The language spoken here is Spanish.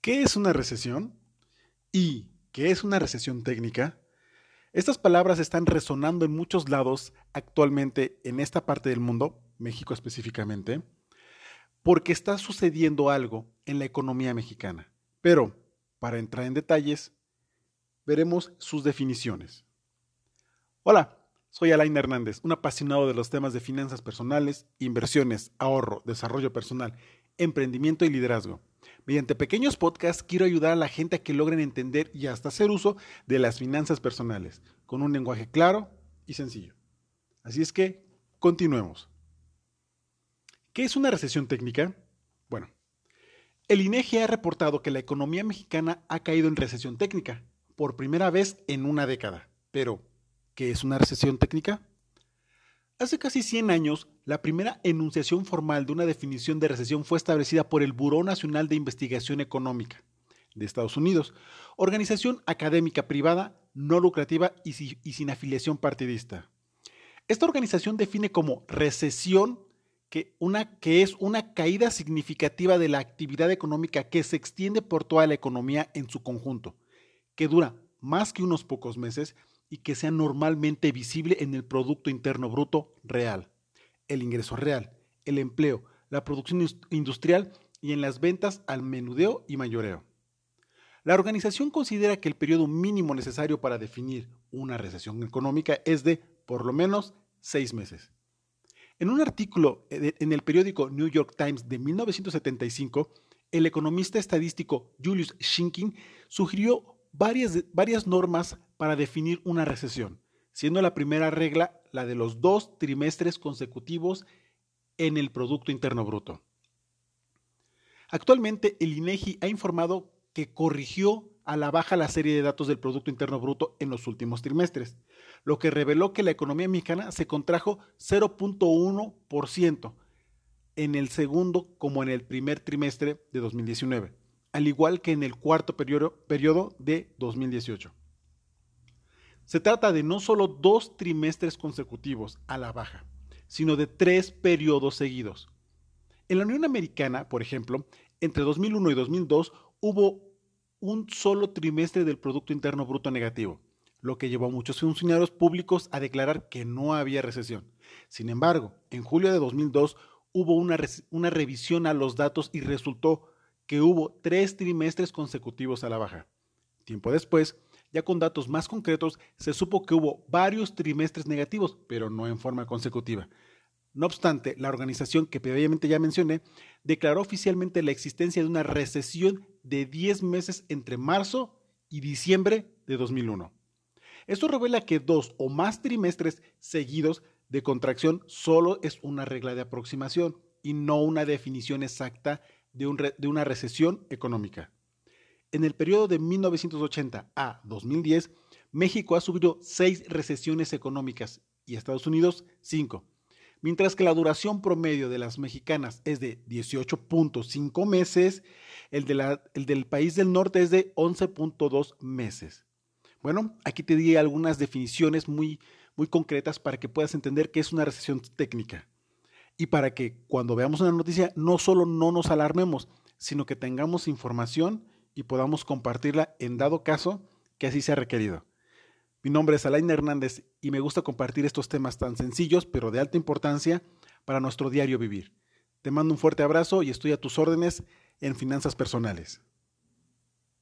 ¿Qué es una recesión? ¿Y qué es una recesión técnica? Estas palabras están resonando en muchos lados actualmente en esta parte del mundo, México específicamente, porque está sucediendo algo en la economía mexicana. Pero, para entrar en detalles, veremos sus definiciones. Hola, soy Alain Hernández, un apasionado de los temas de finanzas personales, inversiones, ahorro, desarrollo personal, emprendimiento y liderazgo. Mediante pequeños podcasts quiero ayudar a la gente a que logren entender y hasta hacer uso de las finanzas personales, con un lenguaje claro y sencillo. Así es que, continuemos. ¿Qué es una recesión técnica? Bueno, el INEGI ha reportado que la economía mexicana ha caído en recesión técnica por primera vez en una década. Pero, ¿qué es una recesión técnica? Hace casi 100 años, la primera enunciación formal de una definición de recesión fue establecida por el Buró Nacional de Investigación Económica de Estados Unidos, organización académica privada, no lucrativa y, sin afiliación partidista. Esta organización define como recesión que, una, que es una caída significativa de la actividad económica que se extiende por toda la economía en su conjunto, que dura más que unos pocos meses y que sea normalmente visible en el Producto Interno Bruto real, el ingreso real, el empleo, la producción industrial y en las ventas al menudeo y mayoreo. La organización considera que el periodo mínimo necesario para definir una recesión económica es de por lo menos seis meses. En un artículo en el periódico New York Times de 1975, el economista estadístico Julius Schinkin sugirió varias, varias normas para definir una recesión, siendo la primera regla la de los dos trimestres consecutivos en el Producto Interno Bruto. Actualmente, el INEGI ha informado que corrigió a la baja la serie de datos del Producto Interno Bruto en los últimos trimestres, lo que reveló que la economía mexicana se contrajo 0.1% en el segundo como en el primer trimestre de 2019 al igual que en el cuarto periodo, de 2018. Se trata de no solo dos trimestres consecutivos a la baja, sino de tres periodos seguidos. En la Unión Americana, por ejemplo, entre 2001 y 2002 hubo un solo trimestre del Producto Interno Bruto negativo, lo que llevó a muchos funcionarios públicos a declarar que no había recesión. Sin embargo, en julio de 2002 hubo una, una revisión a los datos y resultó que hubo tres trimestres consecutivos a la baja. Tiempo después, ya con datos más concretos, se supo que hubo varios trimestres negativos, pero no en forma consecutiva. No obstante, la organización que previamente ya mencioné declaró oficialmente la existencia de una recesión de 10 meses entre marzo y diciembre de 2001. Esto revela que dos o más trimestres seguidos de contracción solo es una regla de aproximación y no una definición exacta de, una recesión económica. En el periodo de 1980 a 2010, México ha sufrido seis recesiones económicas y Estados Unidos cinco, mientras que la duración promedio de las mexicanas es de 18.5 meses, el, el, del país del norte es de 11.2 meses. Bueno, aquí te di algunas definiciones muy, muy concretas para que puedas entender qué es una recesión técnica y para que cuando veamos una noticia no solo no nos alarmemos, sino que tengamos información y podamos compartirla en dado caso que así sea requerido. Mi nombre es Alain Hernández y me gusta compartir estos temas tan sencillos pero de alta importancia para nuestro diario vivir. Te mando un fuerte abrazo y estoy a tus órdenes en finanzas personales.